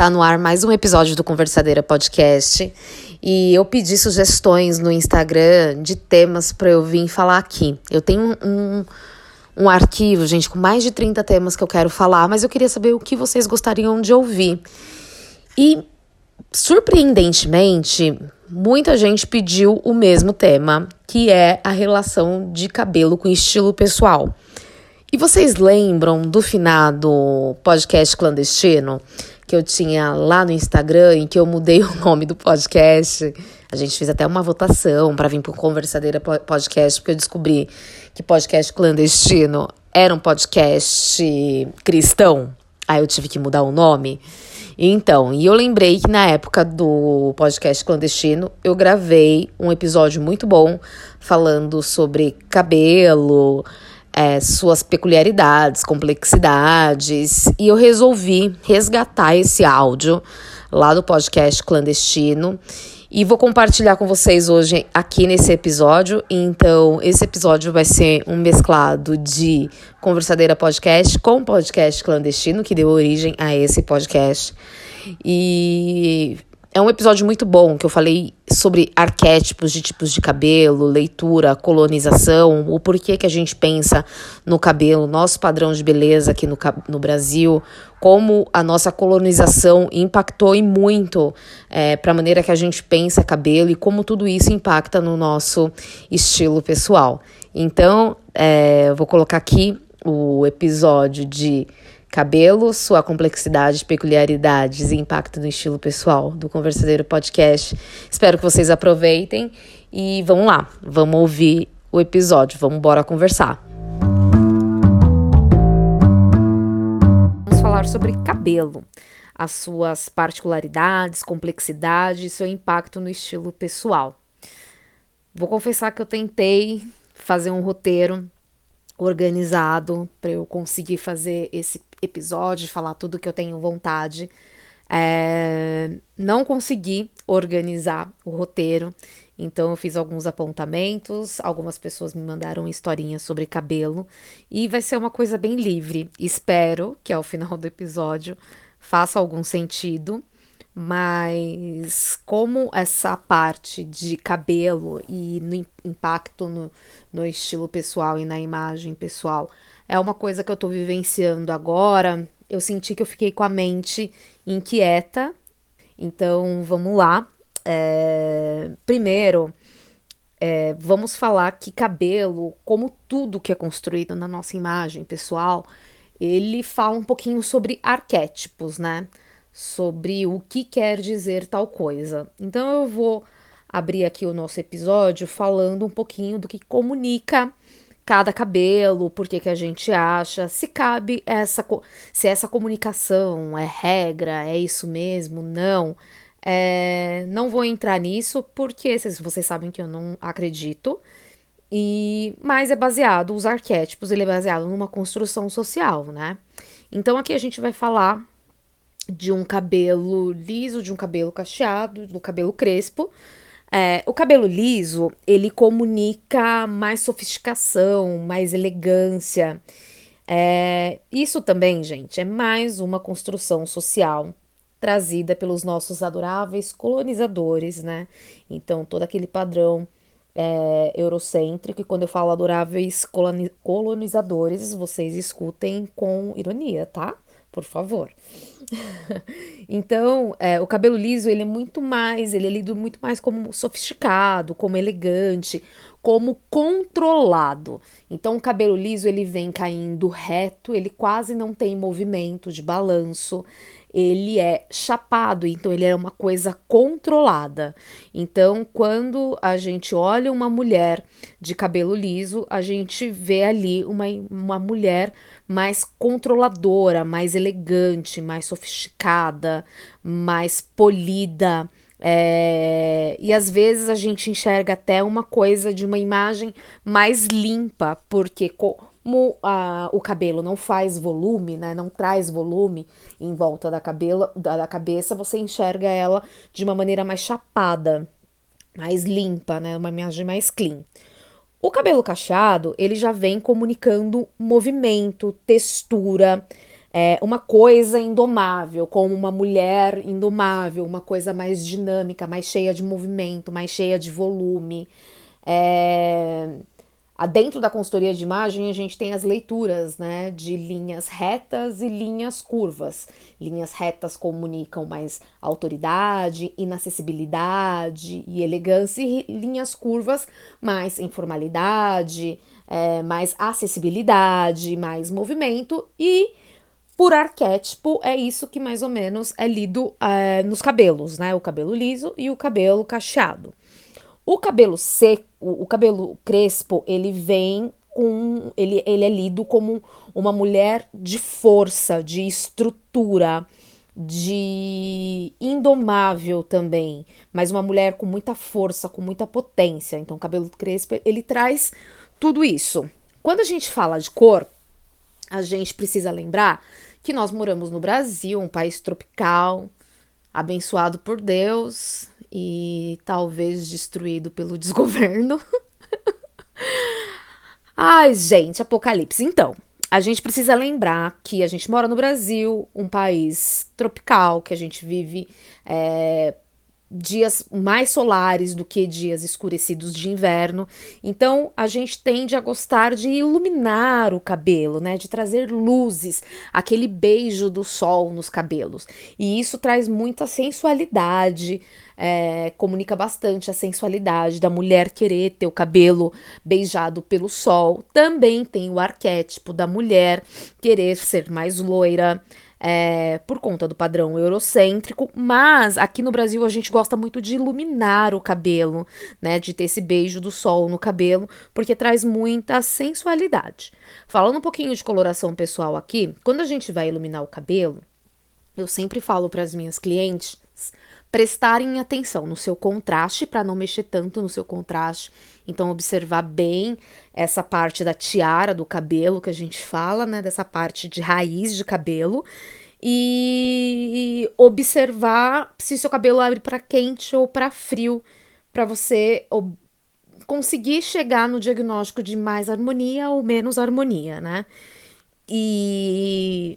Tá no ar mais um episódio do Conversadeira Podcast. E eu pedi sugestões no Instagram de temas para eu vir falar aqui. Eu tenho um, um arquivo, gente, com mais de 30 temas que eu quero falar, mas eu queria saber o que vocês gostariam de ouvir. E, surpreendentemente, muita gente pediu o mesmo tema, que é a relação de cabelo com estilo pessoal. E vocês lembram do finado podcast clandestino? Que eu tinha lá no Instagram, em que eu mudei o nome do podcast. A gente fez até uma votação para vir para Conversadeira Podcast, porque eu descobri que podcast clandestino era um podcast cristão. Aí eu tive que mudar o nome. Então, e eu lembrei que na época do podcast clandestino, eu gravei um episódio muito bom falando sobre cabelo, é, suas peculiaridades, complexidades, e eu resolvi resgatar esse áudio lá do podcast clandestino e vou compartilhar com vocês hoje aqui nesse episódio. Então, esse episódio vai ser um mesclado de Conversadeira Podcast com podcast clandestino, que deu origem a esse podcast. E é um episódio muito bom que eu falei sobre arquétipos de tipos de cabelo, leitura, colonização, o porquê que a gente pensa no cabelo, nosso padrão de beleza aqui no, no Brasil, como a nossa colonização impactou e muito é, para a maneira que a gente pensa cabelo e como tudo isso impacta no nosso estilo pessoal. Então, é, eu vou colocar aqui o episódio de cabelo, sua complexidade, peculiaridades e impacto no estilo pessoal do Conversadeiro Podcast. Espero que vocês aproveitem e vamos lá, vamos ouvir o episódio, vamos embora conversar. Vamos falar sobre cabelo, as suas particularidades, complexidades e seu impacto no estilo pessoal. Vou confessar que eu tentei fazer um roteiro organizado para eu conseguir fazer esse episódio, falar tudo que eu tenho vontade. É, não consegui organizar o roteiro, então eu fiz alguns apontamentos, algumas pessoas me mandaram historinhas sobre cabelo e vai ser uma coisa bem livre. Espero que ao final do episódio faça algum sentido, mas como essa parte de cabelo e no impacto no, no estilo pessoal e na imagem pessoal. É uma coisa que eu tô vivenciando agora. Eu senti que eu fiquei com a mente inquieta. Então, vamos lá. É... Primeiro, é, vamos falar que cabelo, como tudo que é construído na nossa imagem pessoal, ele fala um pouquinho sobre arquétipos, né? Sobre o que quer dizer tal coisa. Então eu vou abrir aqui o nosso episódio falando um pouquinho do que comunica cada cabelo, por que, a gente acha, se cabe essa se essa comunicação é regra, é isso mesmo, não. É, não vou entrar nisso porque vocês, vocês sabem que eu não acredito. E mas é baseado os arquétipos, ele é baseado numa construção social, né? Então aqui a gente vai falar de um cabelo liso, de um cabelo cacheado, do cabelo crespo, é, o cabelo liso, ele comunica mais sofisticação, mais elegância. É, isso também, gente, é mais uma construção social trazida pelos nossos adoráveis colonizadores, né? Então, todo aquele padrão é, eurocêntrico, e quando eu falo adoráveis colonizadores, vocês escutem com ironia, tá? Por favor. então, é, o cabelo liso, ele é muito mais, ele é lido muito mais como sofisticado, como elegante, como controlado. Então, o cabelo liso, ele vem caindo reto, ele quase não tem movimento de balanço, ele é chapado, então ele é uma coisa controlada. Então, quando a gente olha uma mulher de cabelo liso, a gente vê ali uma, uma mulher mais controladora, mais elegante, mais sofisticada, mais polida. É, e às vezes a gente enxerga até uma coisa de uma imagem mais limpa, porque como a, o cabelo não faz volume, né, não traz volume em volta da, cabelo, da, da cabeça, você enxerga ela de uma maneira mais chapada, mais limpa, né, uma imagem mais clean. O cabelo cacheado, ele já vem comunicando movimento, textura, é, uma coisa indomável, como uma mulher indomável, uma coisa mais dinâmica, mais cheia de movimento, mais cheia de volume. É, Dentro da consultoria de imagem, a gente tem as leituras né, de linhas retas e linhas curvas. Linhas retas comunicam mais autoridade, inacessibilidade e elegância, e linhas curvas mais informalidade, é, mais acessibilidade, mais movimento e por arquétipo, é isso que mais ou menos é lido é, nos cabelos, né? O cabelo liso e o cabelo cacheado. O cabelo seco, o cabelo crespo, ele vem com. Ele, ele é lido como uma mulher de força, de estrutura, de indomável também, mas uma mulher com muita força, com muita potência. Então, o cabelo crespo, ele traz tudo isso. Quando a gente fala de cor, a gente precisa lembrar que nós moramos no Brasil, um país tropical, abençoado por Deus, e talvez destruído pelo desgoverno. Ai, gente, apocalipse. Então, a gente precisa lembrar que a gente mora no Brasil, um país tropical, que a gente vive é, dias mais solares do que dias escurecidos de inverno. Então, a gente tende a gostar de iluminar o cabelo, né, de trazer luzes, aquele beijo do sol nos cabelos. E isso traz muita sensualidade, é, comunica bastante a sensualidade da mulher querer ter o cabelo beijado pelo sol. Também tem o arquétipo da mulher querer ser mais loira, é, por conta do padrão eurocêntrico, mas aqui no Brasil a gente gosta muito de iluminar o cabelo, né? De ter esse beijo do sol no cabelo, porque traz muita sensualidade. Falando um pouquinho de coloração pessoal aqui, quando a gente vai iluminar o cabelo, eu sempre falo para as minhas clientes prestarem atenção no seu contraste para não mexer tanto no seu contraste. Então observar bem essa parte da tiara do cabelo que a gente fala, né, dessa parte de raiz de cabelo e observar se seu cabelo abre para quente ou para frio, para você conseguir chegar no diagnóstico de mais harmonia ou menos harmonia, né? E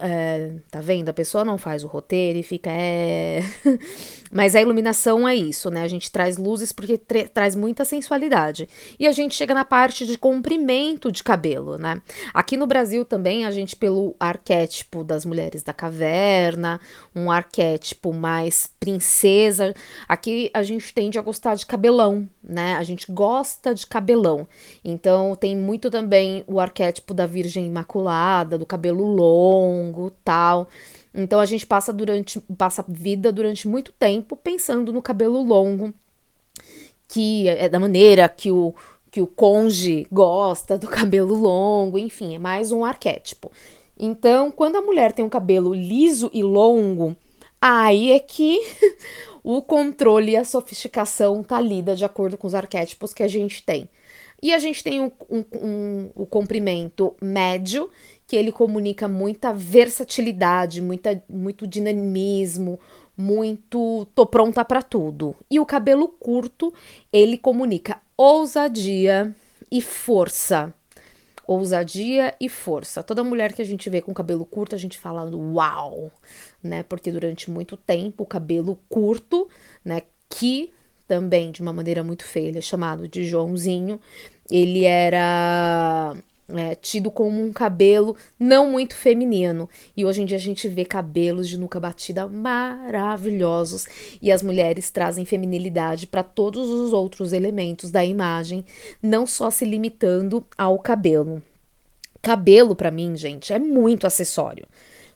é, tá vendo? A pessoa não faz o roteiro e fica. É... Mas a iluminação é isso, né? A gente traz luzes porque traz muita sensualidade. E a gente chega na parte de comprimento de cabelo, né? Aqui no Brasil também, a gente, pelo arquétipo das mulheres da caverna, um arquétipo mais princesa, aqui a gente tende a gostar de cabelão, né? A gente gosta de cabelão. Então tem muito também o arquétipo da Virgem Imaculada, do cabelo longo, tal. Então a gente passa durante passa vida durante muito tempo pensando no cabelo longo, que é da maneira que o que o conge gosta do cabelo longo, enfim, é mais um arquétipo. Então, quando a mulher tem um cabelo liso e longo, aí é que o controle e a sofisticação tá lida de acordo com os arquétipos que a gente tem. E a gente tem um, um, um, o comprimento médio, que ele comunica muita versatilidade, muita, muito dinamismo, muito tô pronta para tudo. E o cabelo curto, ele comunica ousadia e força. Ousadia e força. Toda mulher que a gente vê com cabelo curto, a gente fala uau, né? Porque durante muito tempo o cabelo curto, né, que também de uma maneira muito feia, ele é chamado de Joãozinho, ele era é, tido como um cabelo não muito feminino. E hoje em dia a gente vê cabelos de nuca batida maravilhosos e as mulheres trazem feminilidade para todos os outros elementos da imagem, não só se limitando ao cabelo. Cabelo para mim, gente, é muito acessório.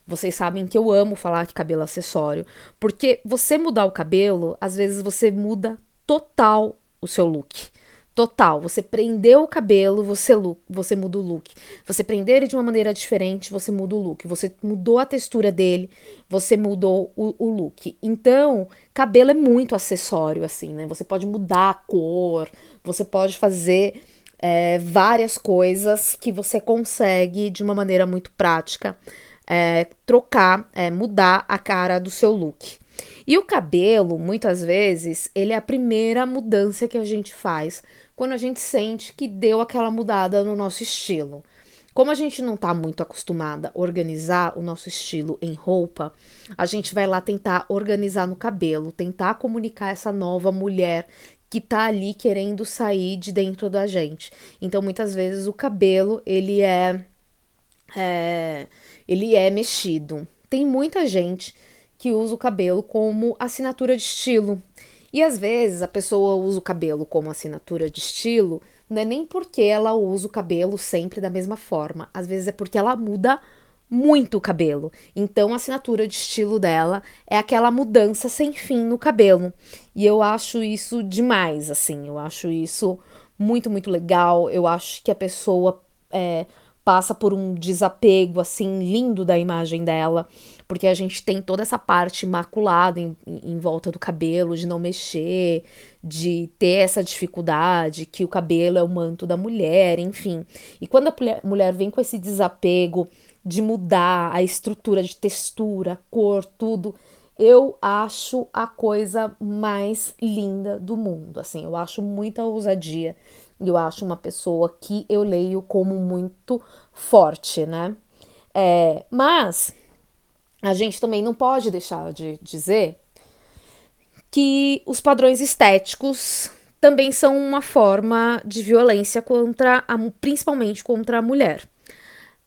Vocês sabem que eu amo falar que cabelo é acessório, porque você mudar o cabelo, às vezes você muda total o seu look. Total, você prendeu o cabelo, você, look, você muda o look. Você prender ele de uma maneira diferente, você muda o look. Você mudou a textura dele, você mudou o, o look. Então, cabelo é muito acessório, assim, né? Você pode mudar a cor, você pode fazer é, várias coisas que você consegue, de uma maneira muito prática, é, trocar, é, mudar a cara do seu look. E o cabelo, muitas vezes, ele é a primeira mudança que a gente faz quando a gente sente que deu aquela mudada no nosso estilo. Como a gente não está muito acostumada a organizar o nosso estilo em roupa, a gente vai lá tentar organizar no cabelo, tentar comunicar essa nova mulher que tá ali querendo sair de dentro da gente. Então, muitas vezes o cabelo ele é, é ele é mexido. Tem muita gente que usa o cabelo como assinatura de estilo. E às vezes a pessoa usa o cabelo como assinatura de estilo, não é nem porque ela usa o cabelo sempre da mesma forma, às vezes é porque ela muda muito o cabelo. Então a assinatura de estilo dela é aquela mudança sem fim no cabelo. E eu acho isso demais, assim, eu acho isso muito, muito legal. Eu acho que a pessoa é, passa por um desapego, assim, lindo da imagem dela porque a gente tem toda essa parte imaculada em, em volta do cabelo, de não mexer, de ter essa dificuldade, que o cabelo é o manto da mulher, enfim. E quando a mulher vem com esse desapego de mudar a estrutura de textura, cor, tudo, eu acho a coisa mais linda do mundo. Assim, eu acho muita ousadia. Eu acho uma pessoa que eu leio como muito forte, né? É, mas a gente também não pode deixar de dizer que os padrões estéticos também são uma forma de violência contra a, principalmente contra a mulher.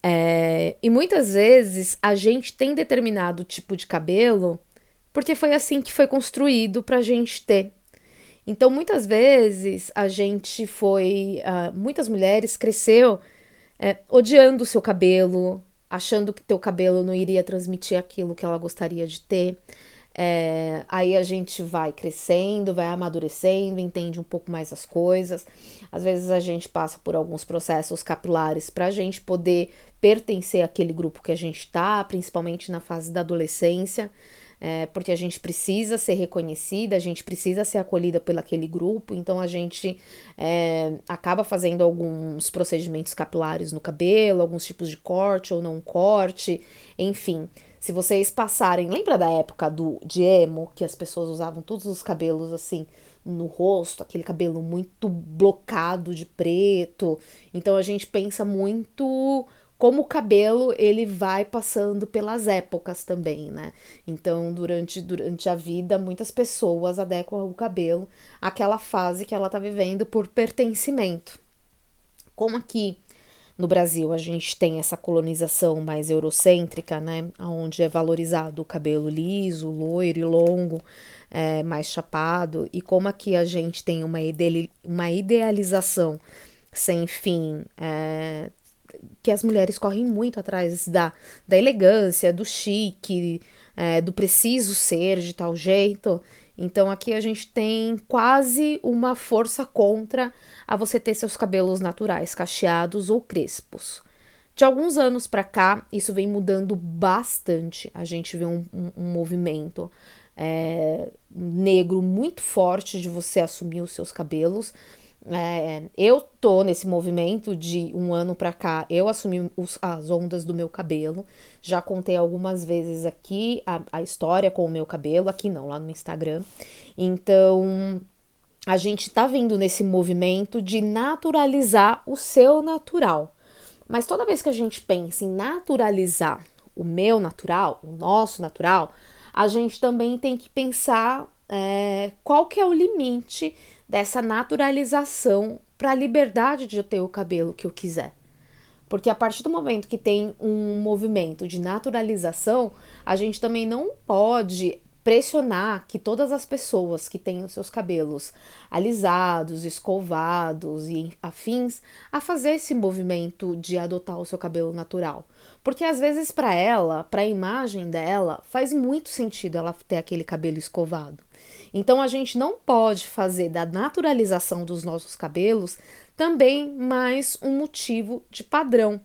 É, e muitas vezes a gente tem determinado tipo de cabelo porque foi assim que foi construído para a gente ter. Então, muitas vezes a gente foi. Uh, muitas mulheres cresceu é, odiando o seu cabelo, achando que teu cabelo não iria transmitir aquilo que ela gostaria de ter. É, aí a gente vai crescendo, vai amadurecendo, entende um pouco mais as coisas. Às vezes a gente passa por alguns processos capilares para a gente poder pertencer àquele grupo que a gente está, principalmente na fase da adolescência é, porque a gente precisa ser reconhecida, a gente precisa ser acolhida pelo aquele grupo, então a gente é, acaba fazendo alguns procedimentos capilares no cabelo, alguns tipos de corte ou não corte, enfim. Se vocês passarem, lembra da época do de emo, que as pessoas usavam todos os cabelos assim no rosto, aquele cabelo muito blocado de preto. Então a gente pensa muito como o cabelo ele vai passando pelas épocas também, né? Então, durante, durante a vida, muitas pessoas adequam o cabelo àquela fase que ela está vivendo por pertencimento. Como aqui no Brasil a gente tem essa colonização mais eurocêntrica, né? Onde é valorizado o cabelo liso, loiro e longo, é, mais chapado, e como aqui a gente tem uma, uma idealização sem fim, é, que as mulheres correm muito atrás da, da elegância, do chique, é, do preciso ser de tal jeito. Então aqui a gente tem quase uma força contra a você ter seus cabelos naturais, cacheados ou crespos. De alguns anos para cá, isso vem mudando bastante. A gente vê um, um, um movimento é, negro muito forte de você assumir os seus cabelos, é, eu tô nesse movimento de um ano para cá, eu assumi os, as ondas do meu cabelo. Já contei algumas vezes aqui a, a história com o meu cabelo, aqui não, lá no Instagram. Então, a gente tá vindo nesse movimento de naturalizar o seu natural. Mas toda vez que a gente pensa em naturalizar o meu natural, o nosso natural, a gente também tem que pensar é, qual que é o limite dessa naturalização para a liberdade de eu ter o cabelo que eu quiser. Porque a partir do momento que tem um movimento de naturalização, a gente também não pode pressionar que todas as pessoas que têm os seus cabelos alisados, escovados e afins a fazer esse movimento de adotar o seu cabelo natural. Porque às vezes para ela, para a imagem dela, faz muito sentido ela ter aquele cabelo escovado. Então a gente não pode fazer da naturalização dos nossos cabelos também mais um motivo de padrão.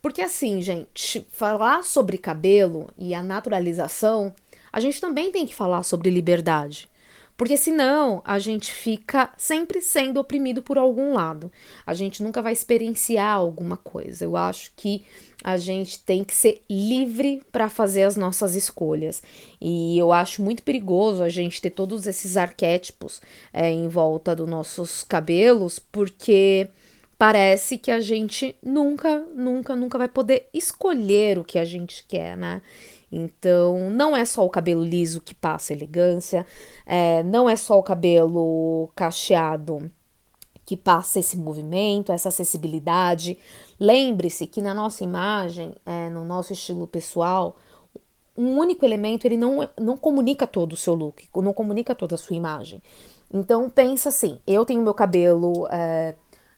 Porque assim, gente, falar sobre cabelo e a naturalização, a gente também tem que falar sobre liberdade. Porque senão a gente fica sempre sendo oprimido por algum lado. A gente nunca vai experienciar alguma coisa. Eu acho que a gente tem que ser livre para fazer as nossas escolhas. E eu acho muito perigoso a gente ter todos esses arquétipos é, em volta dos nossos cabelos, porque parece que a gente nunca, nunca, nunca vai poder escolher o que a gente quer, né? Então, não é só o cabelo liso que passa elegância, é, não é só o cabelo cacheado que passa esse movimento, essa acessibilidade. Lembre-se que na nossa imagem, é, no nosso estilo pessoal, um único elemento ele não, não comunica todo o seu look, não comunica toda a sua imagem. Então pensa assim, eu tenho meu cabelo é,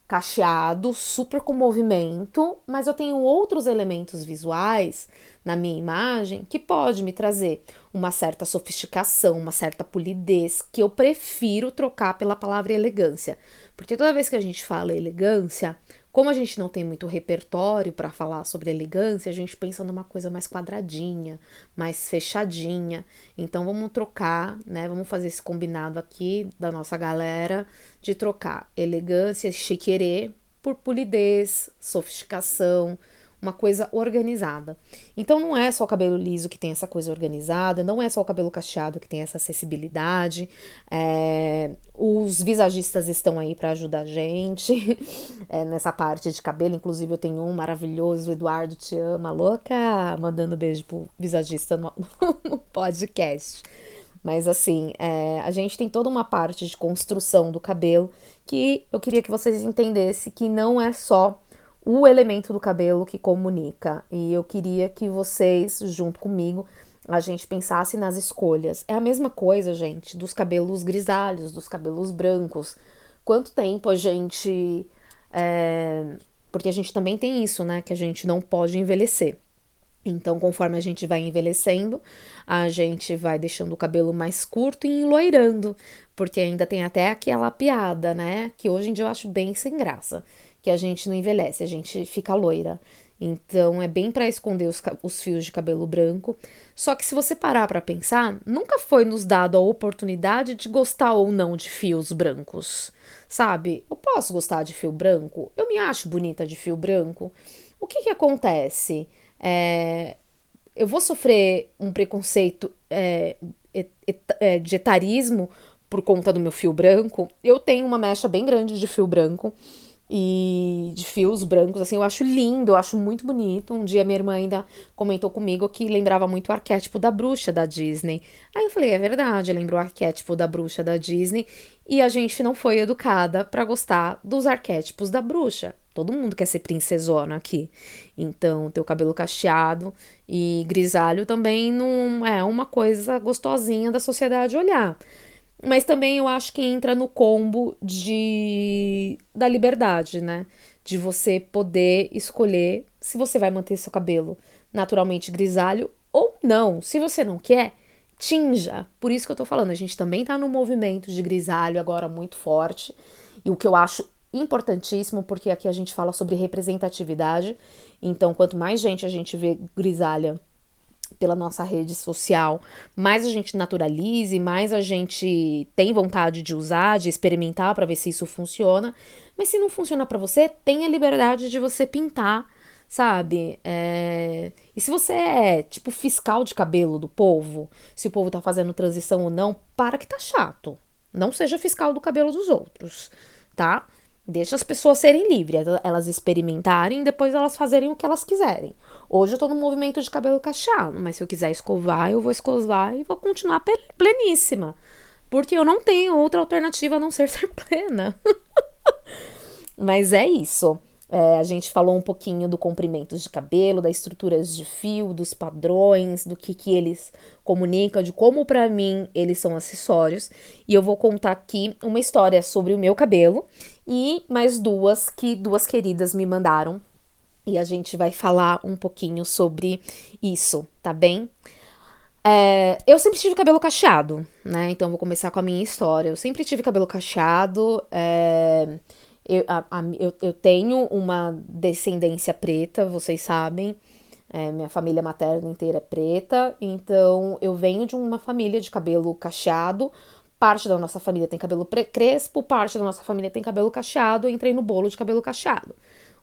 cacheado, super com movimento, mas eu tenho outros elementos visuais na minha imagem que pode me trazer uma certa sofisticação, uma certa polidez, que eu prefiro trocar pela palavra elegância. Porque toda vez que a gente fala elegância, como a gente não tem muito repertório para falar sobre elegância, a gente pensa numa coisa mais quadradinha, mais fechadinha. Então vamos trocar, né? Vamos fazer esse combinado aqui da nossa galera de trocar elegância, chiquerê por polidez, sofisticação, uma coisa organizada. Então não é só o cabelo liso que tem essa coisa organizada, não é só o cabelo cacheado que tem essa acessibilidade. É, os visagistas estão aí para ajudar a gente é, nessa parte de cabelo. Inclusive, eu tenho um maravilhoso, Eduardo Te Ama, louca, mandando beijo pro visagista no, no podcast. Mas assim, é, a gente tem toda uma parte de construção do cabelo que eu queria que vocês entendessem que não é só o elemento do cabelo que comunica. E eu queria que vocês, junto comigo, a gente pensasse nas escolhas. É a mesma coisa, gente, dos cabelos grisalhos, dos cabelos brancos. Quanto tempo a gente. É... Porque a gente também tem isso, né? Que a gente não pode envelhecer. Então, conforme a gente vai envelhecendo, a gente vai deixando o cabelo mais curto e enloirando, porque ainda tem até aquela piada, né? Que hoje em dia eu acho bem sem graça que a gente não envelhece, a gente fica loira. Então é bem para esconder os, os, fios de cabelo branco. Só que se você parar para pensar, nunca foi nos dado a oportunidade de gostar ou não de fios brancos. Sabe? Eu posso gostar de fio branco, eu me acho bonita de fio branco. O que que acontece? É, eu vou sofrer um preconceito é, é, de etarismo por conta do meu fio branco. Eu tenho uma mecha bem grande de fio branco e de fios brancos, assim, eu acho lindo, eu acho muito bonito. Um dia minha irmã ainda comentou comigo que lembrava muito o arquétipo da bruxa da Disney. Aí eu falei, é verdade, lembrou o arquétipo da bruxa da Disney e a gente não foi educada para gostar dos arquétipos da bruxa. Todo mundo quer ser princesona aqui. Então, ter o cabelo cacheado e grisalho também não é uma coisa gostosinha da sociedade olhar. Mas também eu acho que entra no combo de da liberdade, né? De você poder escolher se você vai manter seu cabelo naturalmente grisalho ou não. Se você não quer, tinja. Por isso que eu tô falando, a gente também tá no movimento de grisalho agora muito forte. E o que eu acho importantíssimo, porque aqui a gente fala sobre representatividade. Então, quanto mais gente a gente vê grisalha pela nossa rede social, mais a gente naturalize, mais a gente tem vontade de usar, de experimentar para ver se isso funciona. Mas se não funciona para você, tenha liberdade de você pintar, sabe? É... E se você é tipo fiscal de cabelo do povo, se o povo tá fazendo transição ou não, para que tá chato. Não seja fiscal do cabelo dos outros, tá? Deixa as pessoas serem livres, elas experimentarem e depois elas fazerem o que elas quiserem. Hoje eu tô no movimento de cabelo cacheado, mas se eu quiser escovar, eu vou escovar e vou continuar pleníssima. Porque eu não tenho outra alternativa a não ser ser plena. mas é isso. É, a gente falou um pouquinho do comprimento de cabelo, das estruturas de fio, dos padrões, do que, que eles comunicam, de como para mim eles são acessórios. E eu vou contar aqui uma história sobre o meu cabelo e mais duas que duas queridas me mandaram e a gente vai falar um pouquinho sobre isso, tá bem? É, eu sempre tive cabelo cacheado, né? Então vou começar com a minha história. Eu sempre tive cabelo cacheado. É, eu, a, a, eu, eu, tenho uma descendência preta, vocês sabem. É, minha família materna inteira é preta, então eu venho de uma família de cabelo cacheado. Parte da nossa família tem cabelo crespo, parte da nossa família tem cabelo cacheado. Eu entrei no bolo de cabelo cacheado.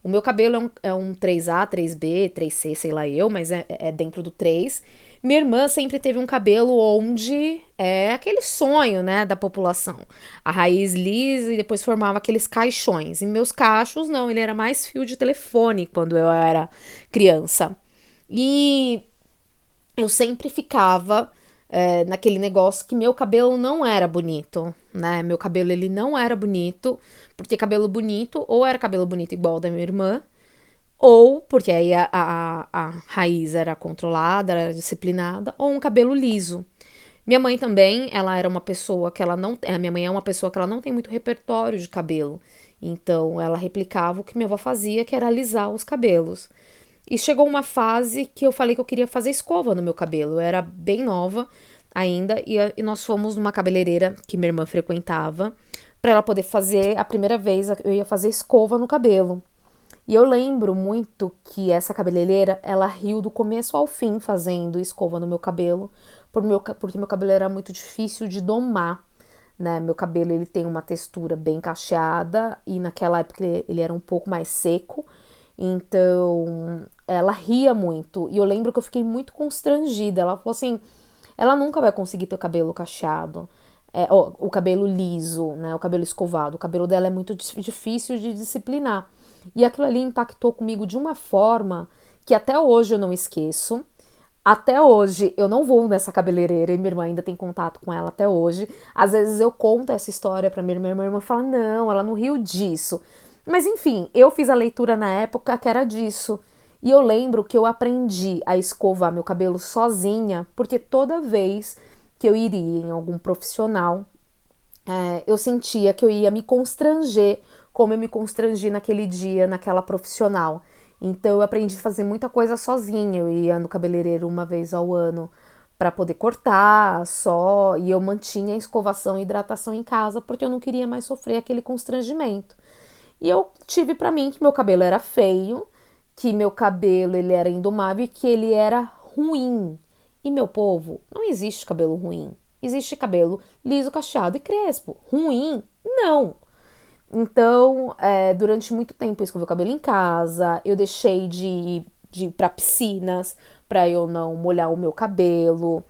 O meu cabelo é um, é um 3A, 3B, 3C, sei lá eu, mas é, é dentro do 3. Minha irmã sempre teve um cabelo onde é aquele sonho, né, da população. A raiz lisa e depois formava aqueles caixões. E meus cachos, não, ele era mais fio de telefone quando eu era criança. E eu sempre ficava é, naquele negócio que meu cabelo não era bonito, né? Meu cabelo ele não era bonito, porque cabelo bonito ou era cabelo bonito igual da minha irmã, ou porque aí a, a, a raiz era controlada, era disciplinada, ou um cabelo liso. Minha mãe também, ela era uma pessoa que ela não. A minha mãe é uma pessoa que ela não tem muito repertório de cabelo. Então ela replicava o que minha avó fazia, que era alisar os cabelos. E chegou uma fase que eu falei que eu queria fazer escova no meu cabelo. Eu era bem nova ainda e, e nós fomos numa cabeleireira que minha irmã frequentava para ela poder fazer a primeira vez eu ia fazer escova no cabelo. E eu lembro muito que essa cabeleireira, ela riu do começo ao fim fazendo escova no meu cabelo, por meu, porque meu cabelo era muito difícil de domar, né? Meu cabelo, ele tem uma textura bem cacheada e naquela época ele, era um pouco mais seco, então ela ria muito. E eu lembro que eu fiquei muito constrangida. Ela falou assim: ela nunca vai conseguir ter o cabelo cacheado. É, ó, o cabelo liso, né? O cabelo escovado. O cabelo dela é muito difícil de disciplinar. E aquilo ali impactou comigo de uma forma que até hoje eu não esqueço. Até hoje eu não vou nessa cabeleireira e minha irmã ainda tem contato com ela até hoje. Às vezes eu conto essa história para minha irmã, minha irmã fala: "Não, ela não riu disso". Mas enfim, eu fiz a leitura na época que era disso. E eu lembro que eu aprendi a escovar meu cabelo sozinha, porque toda vez que eu iria em algum profissional, é, eu sentia que eu ia me constranger como eu me constrangi naquele dia, naquela profissional. Então eu aprendi a fazer muita coisa sozinha. Eu ia no cabeleireiro uma vez ao ano para poder cortar só, e eu mantinha a escovação e hidratação em casa porque eu não queria mais sofrer aquele constrangimento. E eu tive para mim que meu cabelo era feio, que meu cabelo ele era indomável e que ele era ruim. E meu povo, não existe cabelo ruim. Existe cabelo liso, cacheado e crespo. Ruim? Não. Então, é, durante muito tempo eu escovei o cabelo em casa, eu deixei de, de ir para piscinas para eu não molhar o meu cabelo.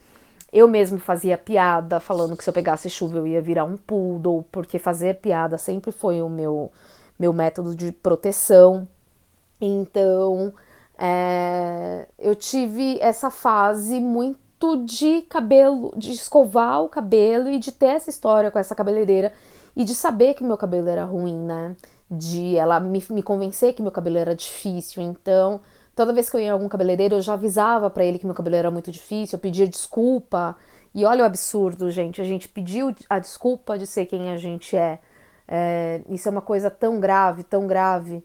Eu mesmo fazia piada falando que se eu pegasse chuva eu ia virar um poodle, porque fazer piada sempre foi o meu, meu método de proteção. Então, é, eu tive essa fase muito de cabelo, de escovar o cabelo e de ter essa história com essa cabeleireira e de saber que meu cabelo era ruim, né? De ela me, me convencer que meu cabelo era difícil. Então, toda vez que eu ia em algum cabeleireiro, eu já avisava para ele que meu cabelo era muito difícil, eu pedia desculpa. E olha o absurdo, gente. A gente pediu a desculpa de ser quem a gente é. é isso é uma coisa tão grave, tão grave.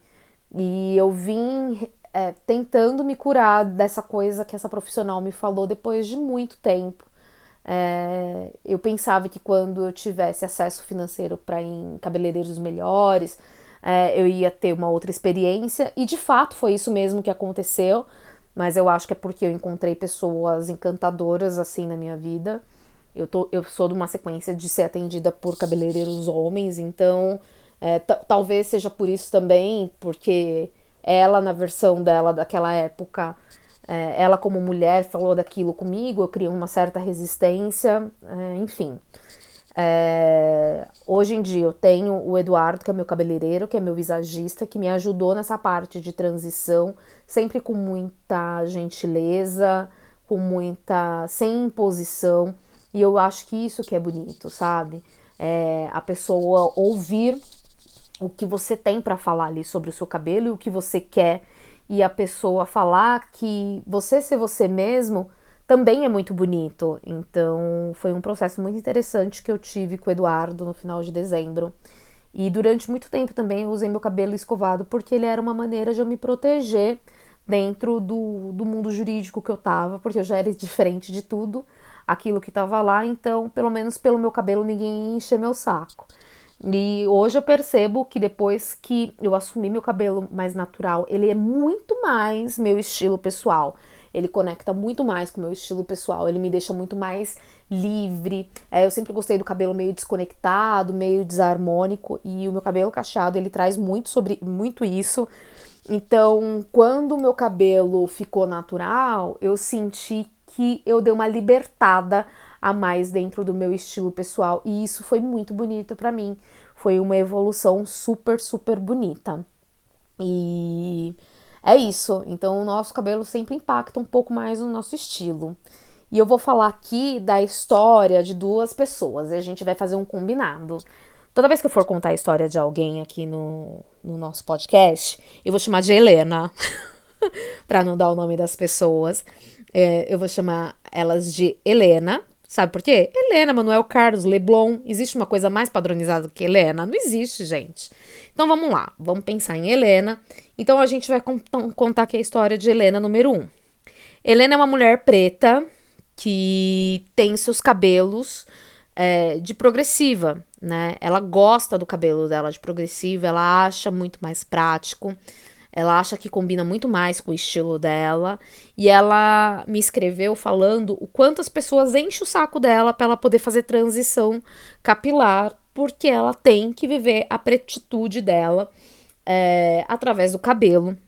E eu vim é, tentando me curar dessa coisa que essa profissional me falou depois de muito tempo. É, eu pensava que quando eu tivesse acesso financeiro para em cabeleireiros melhores, é, eu ia ter uma outra experiência, e de fato foi isso mesmo que aconteceu, mas eu acho que é porque eu encontrei pessoas encantadoras assim na minha vida. Eu, tô, eu sou de uma sequência de ser atendida por cabeleireiros homens, então é, talvez seja por isso também, porque ela, na versão dela daquela época, é, ela, como mulher, falou daquilo comigo, eu criei uma certa resistência, é, enfim. É, hoje em dia eu tenho o Eduardo, que é meu cabeleireiro, que é meu visagista, que me ajudou nessa parte de transição, sempre com muita gentileza, com muita. sem imposição. E eu acho que isso que é bonito, sabe? É, a pessoa ouvir o que você tem para falar ali sobre o seu cabelo e o que você quer e a pessoa falar que você ser você mesmo também é muito bonito. Então, foi um processo muito interessante que eu tive com o Eduardo no final de dezembro. E durante muito tempo também eu usei meu cabelo escovado porque ele era uma maneira de eu me proteger dentro do, do mundo jurídico que eu tava, porque eu já era diferente de tudo aquilo que tava lá, então, pelo menos pelo meu cabelo, ninguém encher meu saco. E hoje eu percebo que depois que eu assumi meu cabelo mais natural, ele é muito mais meu estilo pessoal. Ele conecta muito mais com o meu estilo pessoal, ele me deixa muito mais livre. É, eu sempre gostei do cabelo meio desconectado, meio desarmônico, e o meu cabelo cacheado ele traz muito sobre muito isso. Então, quando o meu cabelo ficou natural, eu senti que eu dei uma libertada a mais dentro do meu estilo pessoal e isso foi muito bonito para mim. Foi uma evolução super, super bonita. E é isso. Então, o nosso cabelo sempre impacta um pouco mais no nosso estilo. E eu vou falar aqui da história de duas pessoas e a gente vai fazer um combinado. Toda vez que eu for contar a história de alguém aqui no, no nosso podcast, eu vou chamar de Helena, para não dar o nome das pessoas. É, eu vou chamar elas de Helena. Sabe por quê? Helena, Manuel Carlos, Leblon. Existe uma coisa mais padronizada que Helena? Não existe, gente. Então vamos lá, vamos pensar em Helena. Então a gente vai contar aqui a história de Helena número 1. Um. Helena é uma mulher preta que tem seus cabelos é, de progressiva, né? Ela gosta do cabelo dela de progressiva, ela acha muito mais prático. Ela acha que combina muito mais com o estilo dela. E ela me escreveu falando o quanto as pessoas enchem o saco dela para ela poder fazer transição capilar, porque ela tem que viver a pretitude dela é, através do cabelo.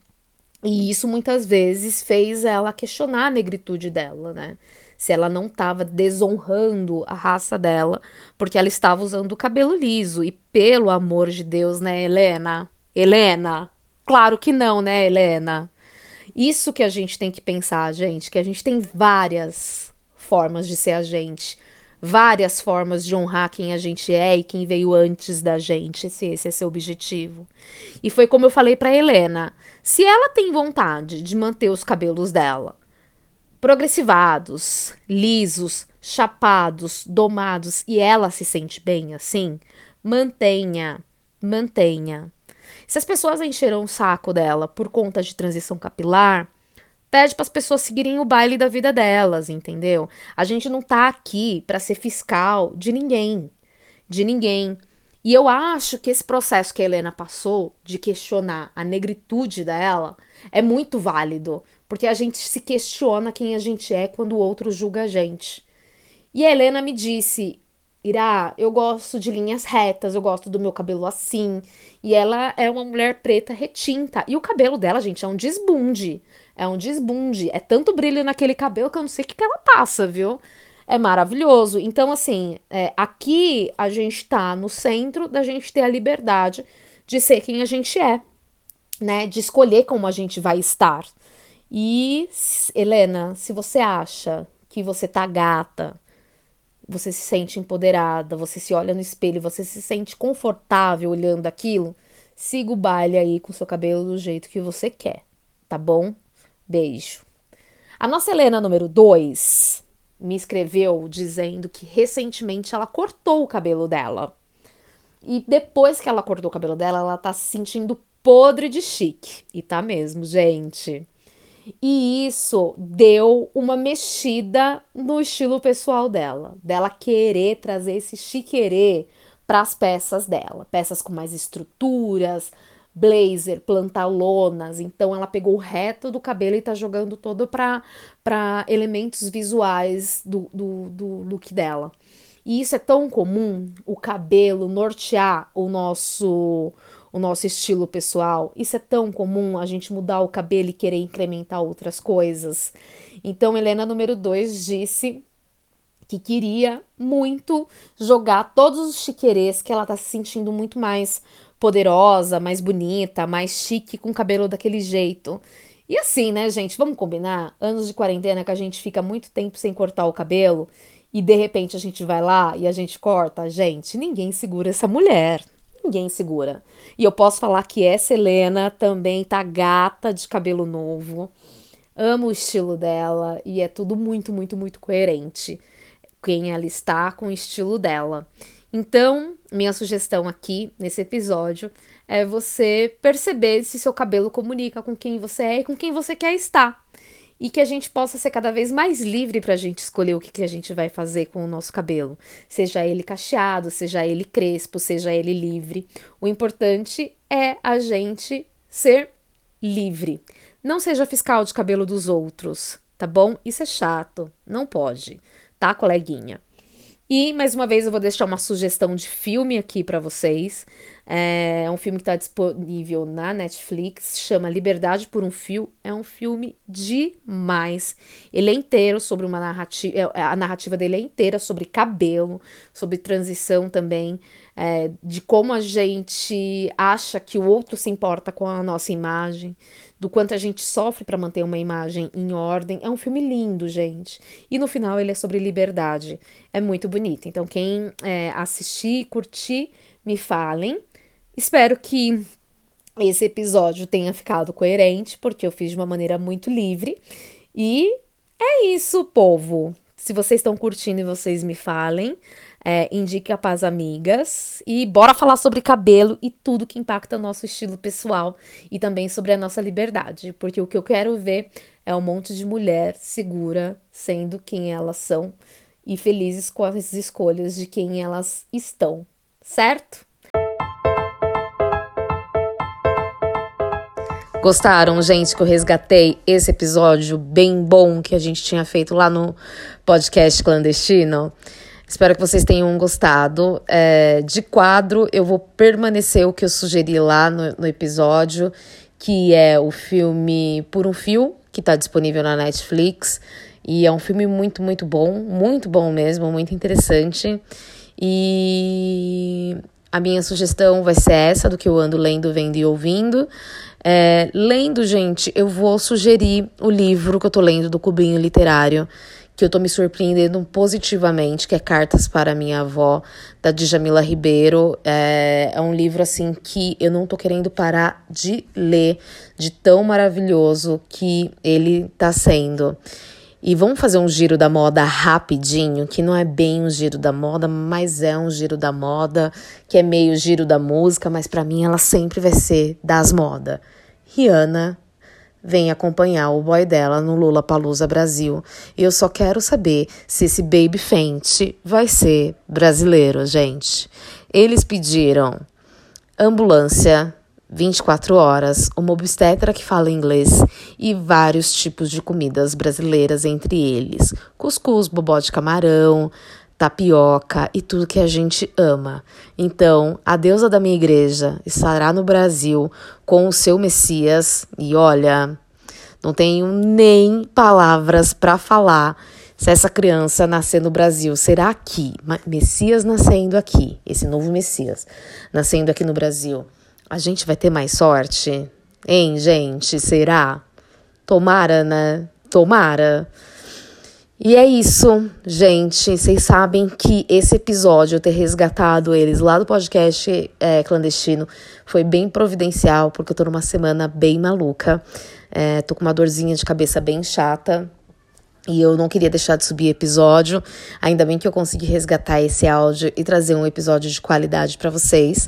E isso muitas vezes fez ela questionar a negritude dela, né? Se ela não estava desonrando a raça dela, porque ela estava usando o cabelo liso. E pelo amor de Deus, né, Helena? Helena, Claro que não, né, Helena? Isso que a gente tem que pensar, gente, que a gente tem várias formas de ser a gente, várias formas de honrar quem a gente é e quem veio antes da gente, se esse é seu objetivo. E foi como eu falei para Helena, se ela tem vontade de manter os cabelos dela progressivados, lisos, chapados, domados e ela se sente bem assim, mantenha, mantenha. Se as pessoas encheram o saco dela por conta de transição capilar, pede para as pessoas seguirem o baile da vida delas, entendeu? A gente não tá aqui para ser fiscal de ninguém, de ninguém. E eu acho que esse processo que a Helena passou de questionar a negritude dela é muito válido, porque a gente se questiona quem a gente é quando o outro julga a gente. E a Helena me disse: Irá, eu gosto de linhas retas, eu gosto do meu cabelo assim. E ela é uma mulher preta retinta. E o cabelo dela, gente, é um desbunde. É um desbunde. É tanto brilho naquele cabelo que eu não sei o que, que ela passa, viu? É maravilhoso. Então, assim, é, aqui a gente tá no centro da gente ter a liberdade de ser quem a gente é, né? De escolher como a gente vai estar. E, Helena, se você acha que você tá gata, você se sente empoderada, você se olha no espelho, você se sente confortável olhando aquilo, siga o baile aí com seu cabelo do jeito que você quer, tá bom? Beijo. A nossa Helena número 2 me escreveu dizendo que recentemente ela cortou o cabelo dela. E depois que ela cortou o cabelo dela, ela tá se sentindo podre de chique. E tá mesmo, gente. E isso deu uma mexida no estilo pessoal dela, dela querer trazer esse chiquerê para as peças dela, peças com mais estruturas, blazer, plantalonas. Então ela pegou o reto do cabelo e tá jogando todo para elementos visuais do, do, do look dela. E isso é tão comum, o cabelo nortear o nosso o nosso estilo pessoal. Isso é tão comum, a gente mudar o cabelo e querer incrementar outras coisas. Então, Helena número 2 disse que queria muito jogar todos os chiquerês que ela tá se sentindo muito mais poderosa, mais bonita, mais chique com o cabelo daquele jeito. E assim, né, gente, vamos combinar? Anos de quarentena que a gente fica muito tempo sem cortar o cabelo e de repente a gente vai lá e a gente corta, gente, ninguém segura essa mulher. Ninguém segura. E eu posso falar que essa Helena também tá gata de cabelo novo. Amo o estilo dela e é tudo muito, muito, muito coerente. Quem ela está com o estilo dela. Então, minha sugestão aqui nesse episódio é você perceber se seu cabelo comunica com quem você é e com quem você quer estar. E que a gente possa ser cada vez mais livre para a gente escolher o que, que a gente vai fazer com o nosso cabelo. Seja ele cacheado, seja ele crespo, seja ele livre. O importante é a gente ser livre. Não seja fiscal de cabelo dos outros, tá bom? Isso é chato, não pode, tá, coleguinha? E mais uma vez eu vou deixar uma sugestão de filme aqui para vocês. É um filme que está disponível na Netflix, chama Liberdade por um Fio. É um filme demais. Ele é inteiro sobre uma narrativa. É, a narrativa dele é inteira sobre cabelo, sobre transição também, é, de como a gente acha que o outro se importa com a nossa imagem, do quanto a gente sofre para manter uma imagem em ordem. É um filme lindo, gente. E no final ele é sobre liberdade. É muito bonito. Então, quem é, assistir, curtir, me falem. Espero que esse episódio tenha ficado coerente, porque eu fiz de uma maneira muito livre. E é isso, povo. Se vocês estão curtindo e vocês me falem, é, indique a paz amigas e bora falar sobre cabelo e tudo que impacta o nosso estilo pessoal e também sobre a nossa liberdade, porque o que eu quero ver é um monte de mulher segura sendo quem elas são e felizes com as escolhas de quem elas estão, certo? Gostaram, gente, que eu resgatei esse episódio bem bom que a gente tinha feito lá no podcast clandestino? Espero que vocês tenham gostado. É, de quadro, eu vou permanecer o que eu sugeri lá no, no episódio, que é o filme Por um Fio, que está disponível na Netflix. E é um filme muito, muito bom, muito bom mesmo, muito interessante. E a minha sugestão vai ser essa, do que eu ando lendo, vendo e ouvindo. É, lendo, gente, eu vou sugerir o livro que eu tô lendo do Cubinho Literário, que eu tô me surpreendendo positivamente, que é Cartas para Minha Avó, da Djamila Ribeiro. É, é um livro, assim, que eu não tô querendo parar de ler, de tão maravilhoso que ele tá sendo. E vamos fazer um giro da moda rapidinho, que não é bem um giro da moda, mas é um giro da moda, que é meio giro da música, mas para mim ela sempre vai ser das moda. Rihanna vem acompanhar o boy dela no Lula Palusa Brasil. E eu só quero saber se esse Baby Fenty vai ser brasileiro, gente. Eles pediram ambulância 24 horas, uma obstetra que fala inglês e vários tipos de comidas brasileiras, entre eles cuscuz, bobó de camarão, tapioca e tudo que a gente ama. Então, a deusa da minha igreja estará no Brasil com o seu Messias e olha, não tenho nem palavras para falar se essa criança nascer no Brasil será aqui, Messias nascendo aqui, esse novo Messias nascendo aqui no Brasil a gente vai ter mais sorte? Hein, gente? Será? Tomara, né? Tomara. E é isso, gente. Vocês sabem que esse episódio, eu ter resgatado eles lá do podcast é, clandestino, foi bem providencial, porque eu tô numa semana bem maluca. É, tô com uma dorzinha de cabeça bem chata. E eu não queria deixar de subir episódio. Ainda bem que eu consegui resgatar esse áudio e trazer um episódio de qualidade para vocês.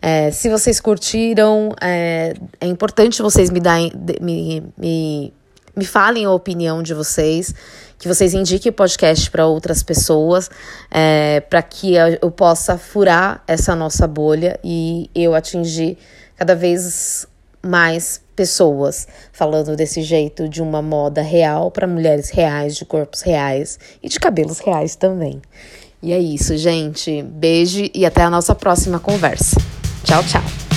É, se vocês curtiram, é, é importante vocês me, dar, me, me, me falem a opinião de vocês, que vocês indiquem o podcast para outras pessoas, é, para que eu possa furar essa nossa bolha e eu atingir cada vez mais pessoas falando desse jeito de uma moda real para mulheres reais, de corpos reais e de cabelos reais também. E é isso, gente. Beijo e até a nossa próxima conversa. Tchau, tchau.